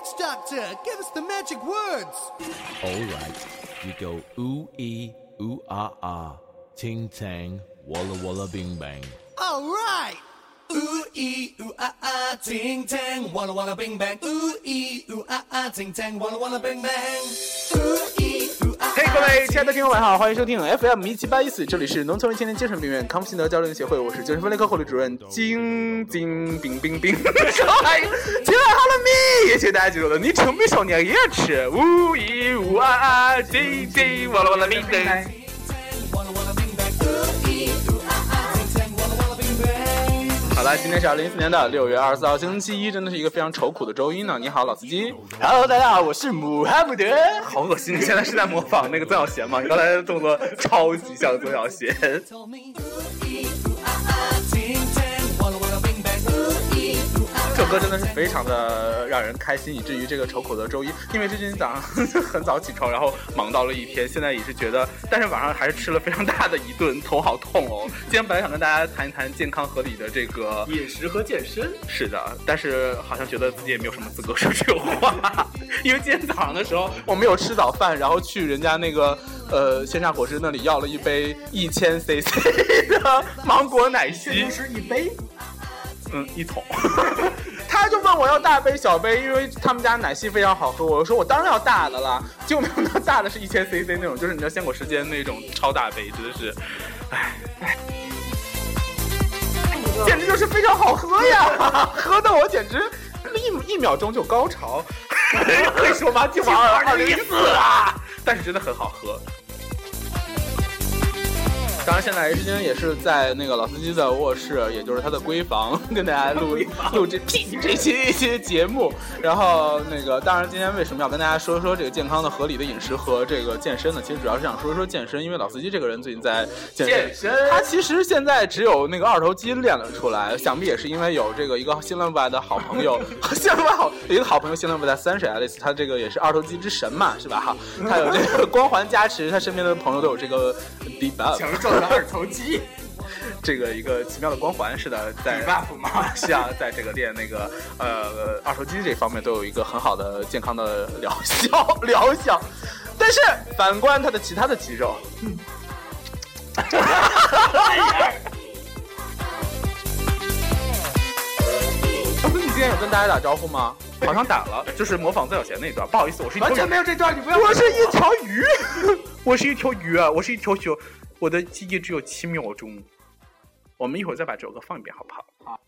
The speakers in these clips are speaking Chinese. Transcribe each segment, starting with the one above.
Witch Doctor, give us the magic words. All right, you go ooh ee ooh ah ah, ting tang, walla walla bing bang. All right. Ooh ee ooh ah ah, ting tang, walla walla bing bang. Ooh ee ooh ah ah, ting tang, walla walla bing bang. Ooh ee ooh 嘿、各位亲爱的听众，晚上好，欢迎收听 FM 一七八一四，这里是农村人青年精神病院康复心得交流协会，我是精神分裂科护理主任金金冰冰冰。嗨，今晚好了没？也请大家记住了，你成没少年也吃，呜一呜啊啊，叮叮哇啦哇啦叮叮。好了，今天是二零一四年的六月二十四号，星期一，真的是一个非常愁苦的周一呢。你好，老司机。Hello，大家好，我是姆哈姆德。好恶心！你现在是在模仿那个曾小贤吗？你刚才的动作超级像曾小贤。歌真的是非常的让人开心，以至于这个愁苦的周一，因为最近早上 很早起床，然后忙到了一天，现在也是觉得，但是晚上还是吃了非常大的一顿，头好痛哦。今天本来想跟大家谈一谈健康合理的这个饮食和健身，是的，但是好像觉得自己也没有什么资格说这种话，因为今天早上的时候我没有吃早饭，然后去人家那个呃鲜榨果汁那里要了一杯一千 CC 的芒果奶昔，是一杯。嗯，一桶。他就问我要大杯小杯，因为他们家奶昔非常好喝。我就说我当然要大的了，结果没想到大的是一千 CC 那种，就是你知道鲜果时间那种超大杯，真的是，唉唉，简直就是非常好喝呀，喝的我简直一一秒钟就高潮，可以说吗？今晚二零一四啊，但是真的很好喝。当然，现在 H 君也是在那个老司机的卧室，也就是他的闺房，跟大家录录这屁 这期一些节目。然后那个，当然今天为什么要跟大家说说这个健康的、合理的饮食和这个健身呢？其实主要是想说说健身，因为老司机这个人最近在健身。健身他其实现在只有那个二头肌练了出来，想必也是因为有这个一个新浪吧的好朋友，新浪吧好一个好朋友新浪吧的三水 Alice，他这个也是二头肌之神嘛，是吧？哈，他有这个光环加持，他身边的朋友都有这个 debuff。二头肌 这个一个奇妙的光环，是的，在 buff 吗？是啊，在这个练那个呃二头肌这方面都有一个很好的健康的疗效 疗效，但是反观他的其他的肌肉，不是你今天有跟大家打招呼吗？好像打了，就是模仿曾小贤那一段。不好意思，我是一条完全没有这段，你不要。我是一条鱼，我是一条鱼啊，我是一条熊，我的记忆只有七秒钟。我们一会儿再把这首歌放一遍，好不好？好。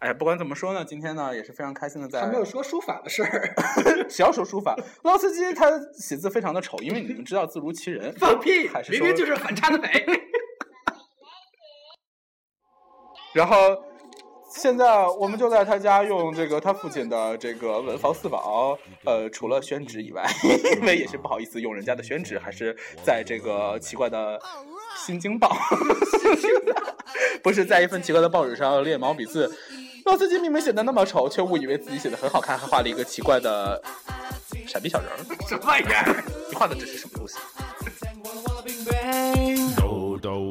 哎，不管怎么说呢，今天呢也是非常开心的在。还没有说书法的事儿，谁要说书法？老司机他写字非常的丑，因为你们知道字如其人。放屁还！是明明就是反差的美。然后现在我们就在他家用这个他父亲的这个文房四宝，呃，除了宣纸以外，因为也是不好意思用人家的宣纸，还是在这个奇怪的《新京报》，不是在一份奇怪的报纸上练毛笔字。老司机明明写的那么丑，却误以为自己写的很好看，还画了一个奇怪的傻逼小人儿。什么玩意儿？你画的这是什么东西？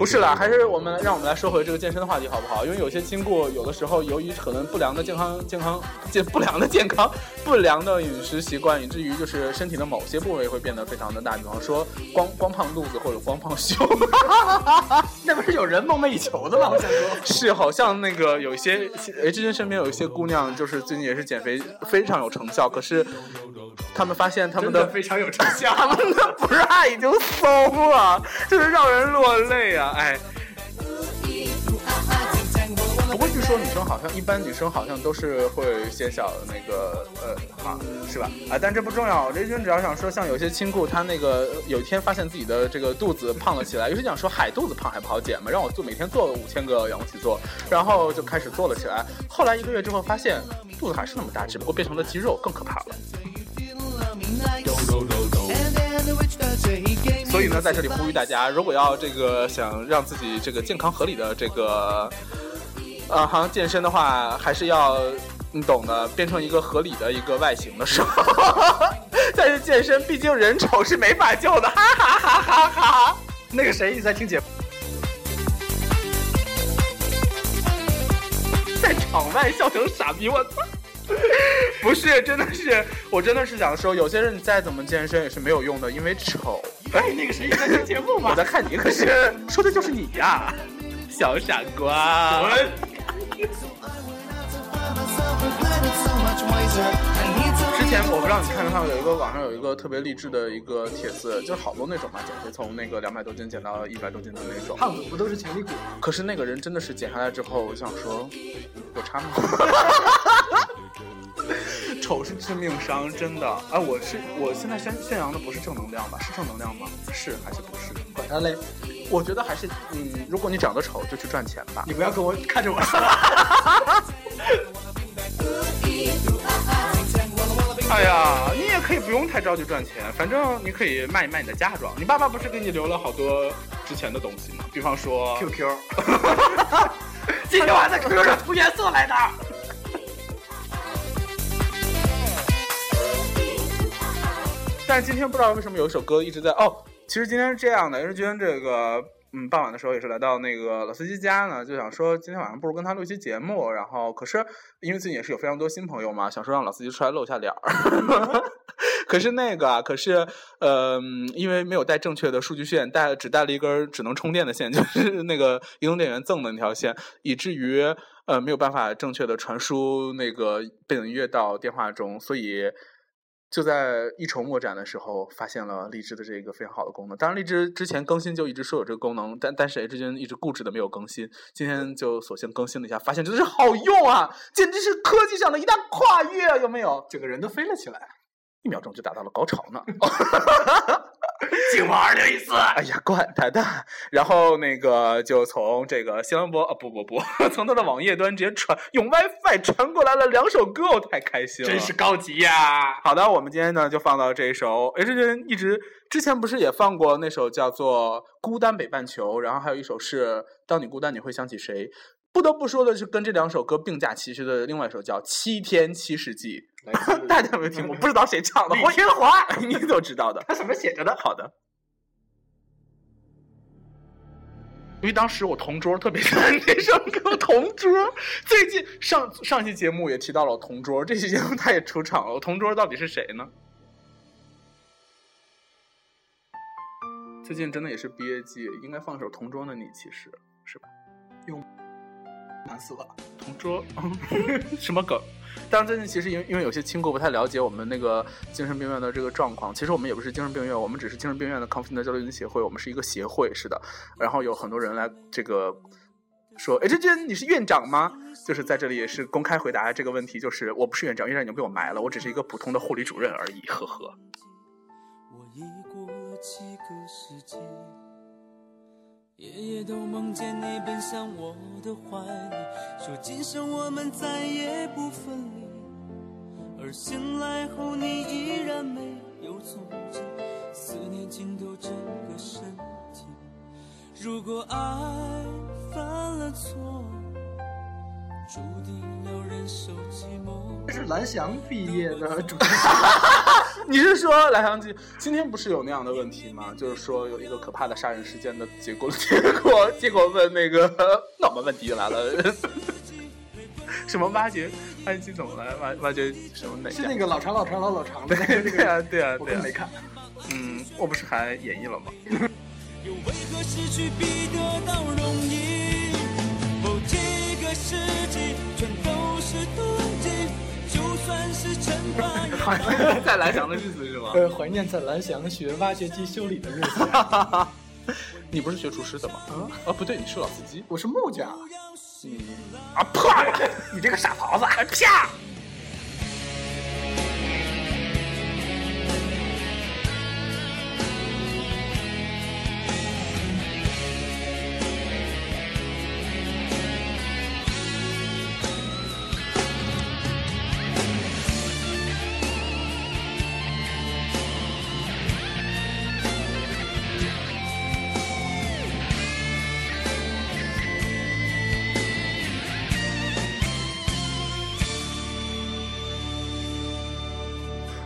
不是啦，还是我们让我们来说回这个健身的话题好不好？因为有些经过有的时候由于可能不良的健康健康健不良的健康不良的饮食习惯，以至于就是身体的某些部位会变得非常的大，比方说光光胖肚子或者光胖胸。那不是有人梦寐以求的吗？我想说，是，好像那个有一些 H 君身边有一些姑娘，就是最近也是减肥非常有成效，可是她们发现他们的的非常有成效。他们的 bra 已经松了，就是让人落泪啊！哎，不过据说女生好像一般女生好像都是会显小的那个呃啊，是吧？啊，但这不重要。雷军只要想说，像有些亲故，他那个有一天发现自己的这个肚子胖了起来，有些想说海肚子胖还不好减嘛，让我做每天做五千个仰卧起坐，然后就开始做了起来。后来一个月之后发现肚子还是那么大，只不过变成了肌肉，更可怕了。所以呢，在这里呼吁大家，如果要这个想让自己这个健康合理的这个，呃，好像健身的话，还是要你懂的，变成一个合理的一个外形的时候，但是健身，毕竟人丑是没法救的，哈哈哈哈哈！那个谁一直在听节目，在场外笑成傻逼，我操！不是，真的是，我真的是想说，有些人你再怎么健身也是没有用的，因为丑。哎，那个谁在听节目吗？我在看你，可是说的就是你呀，小傻瓜。之前我不知道你看没看过，有一个网上有一个特别励志的一个帖子，就是好多那种嘛，减肥从那个两百多斤减到一百多斤的那种。胖子不都是潜力股吗？可是那个人真的是减下来之后，我想说，有差吗？丑是致命伤，真的。哎，我是我现在宣宣扬的不是正能量吧？是正能量吗？是还是不是？管他嘞，我觉得还是，嗯，如果你长得丑，就去赚钱吧你。不要跟我看着我说。哎呀，你也可以不用太着急赚钱，反正你可以卖一卖你的嫁妆。你爸爸不是给你留了好多值钱的东西吗？比方说 QQ，今天晚上在 QQ 上涂颜色来的。但是今天不知道为什么有一首歌一直在哦，其实今天是这样的，因为今天这个嗯傍晚的时候也是来到那个老司机家呢，就想说今天晚上不如跟他录一期节目，然后可是因为最近也是有非常多新朋友嘛，想说让老司机出来露一下脸儿。可是那个啊，可是，呃，因为没有带正确的数据线，带只带了一根只能充电的线，就是那个移动电源赠的那条线，以至于呃没有办法正确的传输那个背景音乐到电话中，所以就在一筹莫展的时候，发现了荔枝的这个非常好的功能。当然，荔枝之前更新就一直说有这个功能，但但是 H 君一直固执的没有更新。今天就索性更新了一下，发现真的是好用啊，简直是科技上的一大跨越啊，有没有？整个人都飞了起来。一秒钟就达到了高潮呢。进化二零一四，哎呀，管他的！然后那个就从这个新浪博啊，不不不，从他的网页端直接传用 WiFi 传过来了两首歌，我太开心了，真是高级呀！好的，我们今天呢就放到这一首 H 君一直之前不是也放过那首叫做《孤单北半球》，然后还有一首是《当你孤单你会想起谁》。不得不说的是，跟这两首歌并驾齐驱的另外一首叫《七天七世纪》，大家有没有听过？不知道谁唱的，李天华，你怎么知道的？他怎么写着的？好的。因为当时我同桌特别喜欢这首歌，同桌 最近上上期节目也提到了我同桌，这期节目他也出场了。我同桌到底是谁呢？最近真的也是毕业季，应该放首《同桌的你》，其实是吧？难死了。同桌，什么梗？当然，最近其实因为因为有些亲故不太了解我们那个精神病院的这个状况，其实我们也不是精神病院，我们只是精神病院的康复的交流营协会，我们是一个协会，是的。然后有很多人来这个说，哎，这娟你是院长吗？就是在这里也是公开回答这个问题，就是我不是院长，院长已经被我埋了，我只是一个普通的护理主任而已，呵呵。我已过了七个世纪，夜夜都梦见你奔向我的怀里，说今生我们再也不分离。而醒来后，你依然没有踪迹，思念浸透整个身体。如果爱犯了错，注定要忍受寂寞。这是蓝翔毕业的主题曲。你是说来香鸡今天不是有那样的问题吗？就是说有一个可怕的杀人事件的结果，结果结果问那个，那我们问题就来了，什么挖掘挖掘机怎么来挖挖掘什么哪？是那个老长老长老老长的那个对啊对啊对啊没，看。嗯，我不是还演绎了吗？又为何失去比得到容易？哦，几个世纪全都是妒在蓝翔的日子是吗？呃，怀念在蓝翔学挖掘机修理的日子。你不是学厨师的吗？啊，不对，你是老司机。我是木匠，啊啪！你这个傻狍子！哎啪！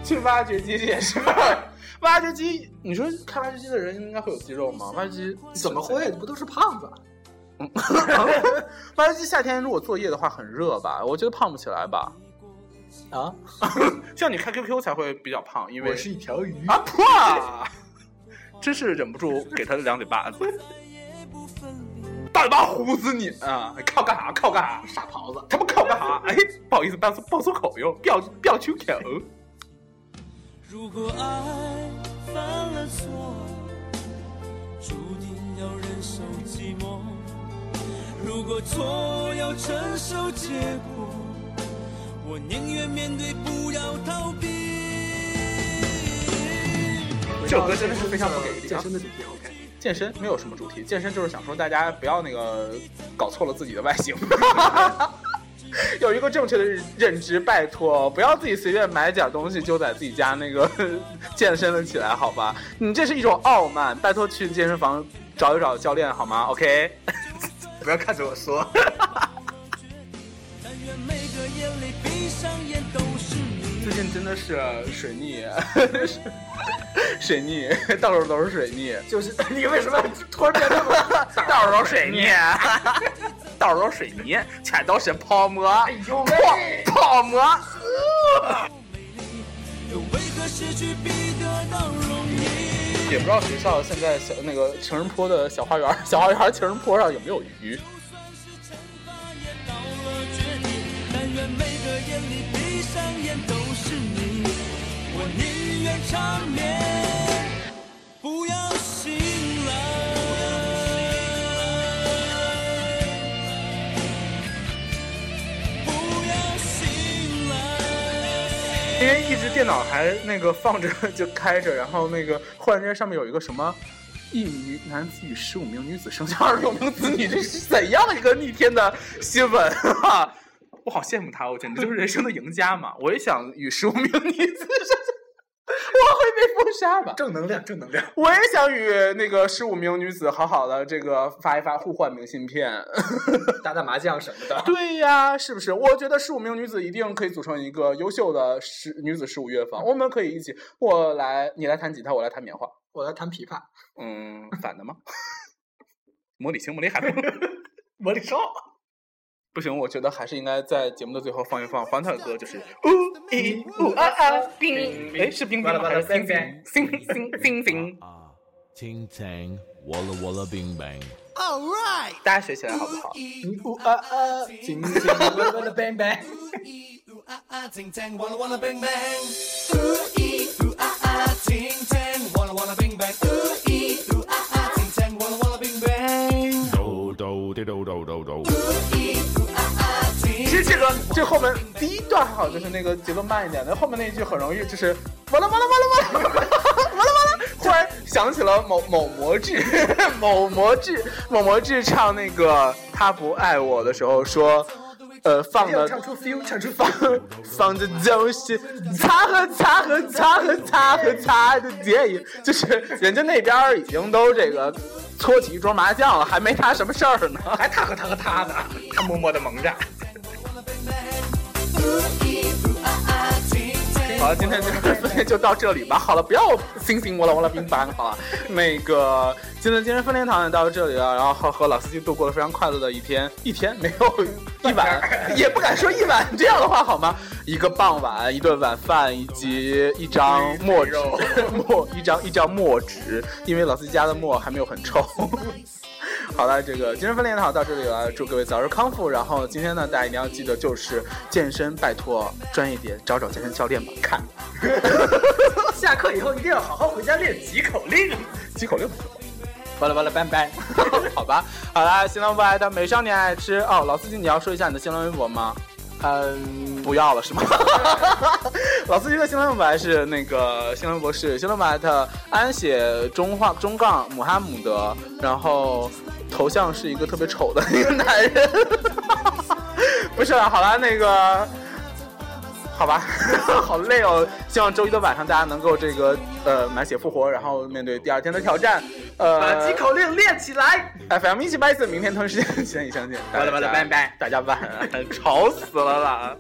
去挖掘机也是，挖掘机，你说开挖掘机的人应该会有肌肉吗？挖掘机怎么会？不都是胖子？挖掘机夏天如果作业的话很热吧？我觉得胖不起来吧。啊，像你开 QQ 才会比较胖，因为我是一条鱼。啊破！真是忍不住给他两嘴巴子，大嘴巴呼死你啊！靠干啥？靠干啥？傻狍子，他们靠干啥？哎，不好意思，爆粗爆粗口哟，不要不要出口。如果爱犯了错，注定要忍受寂寞。如果错要承受结果，我宁愿面对，不要逃避。这首歌真的是非常不给力啊健身的主题 OK。健身没有什么主题，健身就是想说大家不要那个搞错了自己的外形，有一个正确的认知，拜托，不要自己随便买点东西就在自己家那个 健身了起来，好吧？你这是一种傲慢，拜托去健身房找一找教练好吗？OK，不要看着我说。但愿每个眼里闭上眼。最近真的是水逆，水逆，到处都是水逆。就是 你为什么突然变这么 到处都是水泥，到处都是水泥，全都是泡沫，呦泡喂泡沫。也不知道学校现在小那个情人坡的小花园，小花园情人坡上有没有鱼？也到了绝地，但愿每个眼里闭上眼都。我宁愿长眠，不要醒来。不要醒来。因为一直电脑还那个放着就开着，然后那个忽然间上面有一个什么。一名男子与十五名女子生下二十六名子女，这是怎样的一个逆天的新闻啊！我好羡慕他，我简直就是人生的赢家嘛！我也想与十五名女子生封杀吧？正能量，正能量。我也想与那个十五名女子好好的这个发一发互换明信片。打打麻将什么的。对呀，是不是？我觉得十五名女子一定可以组成一个优秀的十女子十五乐坊，我们可以一起，我来，你来弹吉他，我来弹棉花。我来弹琵琶，嗯，反的吗？魔力青，魔力海，魔力少。不行，我觉得还是应该在节目的最后放一放欢特的歌，就是呜一呜啊啊冰，哎，是冰冰吗？还是星星星星星星？啊，青青，walla walla bing bang。All right. 大家学起来好不好？呜啊啊，轻轻稳稳的 bang bang。Ooh ah ah, ting tang, walla walla bing bang. Ooh ee ooh ah ah, ting tang, walla walla bing bang. Ooh ee ooh ah ah, ting tang, walla walla bing bang. Do do di do do do 这个这后面第一段还好，就是那个节奏慢一点，那后面那一句很容易就是完了完了完了完了完了完了完了，忽然想起了某某魔志，某魔志某魔志唱那个他不爱我的时候说，呃放的唱出 feel，唱出放放的都是擦和擦和擦和擦和擦的电影，就是人家那边已经都这个搓起一桌麻将了，还没他什么事儿呢，还他和他和他呢，他默默的蒙着。好了，今天这个分裂就到这里吧。好了，不要星星我了我了冰班好了。那个今天今天分裂堂也到这里了，然后和和老司机度过了非常快乐的一天，一天没有一晚，也不敢说一晚这样的话好吗？一个傍晚，一顿晚饭，以及一张墨纸，墨一张一张墨纸，因为老司机家的墨还没有很臭。好了，这个精神分裂堂到这里了，祝各位早日康复。然后今天呢，大家一定要记得，就是健身，拜托专业点，找找健身教练吧。看，下课以后一定要好好回家练几口令，几口令不行吗？完了完了，bang bang。好吧，好啦，新浪微博爱的美少年爱吃哦，老司机你要说一下你的新浪微博吗？嗯，不要了是吗？老司机的新浪微博还是那个新浪微博是新浪微博艾特安写中话中杠姆哈姆德，然后头像是一个特别丑的 一个男人。不是，好了，那个。好吧，好累哦。希望周一的晚上大家能够这个呃满血复活，然后面对第二天的挑战。呃，把几口令练起来。FM 一七八一四，明天同一时间相遇相见。完了完了，拜拜。大家晚安，吵死了啦。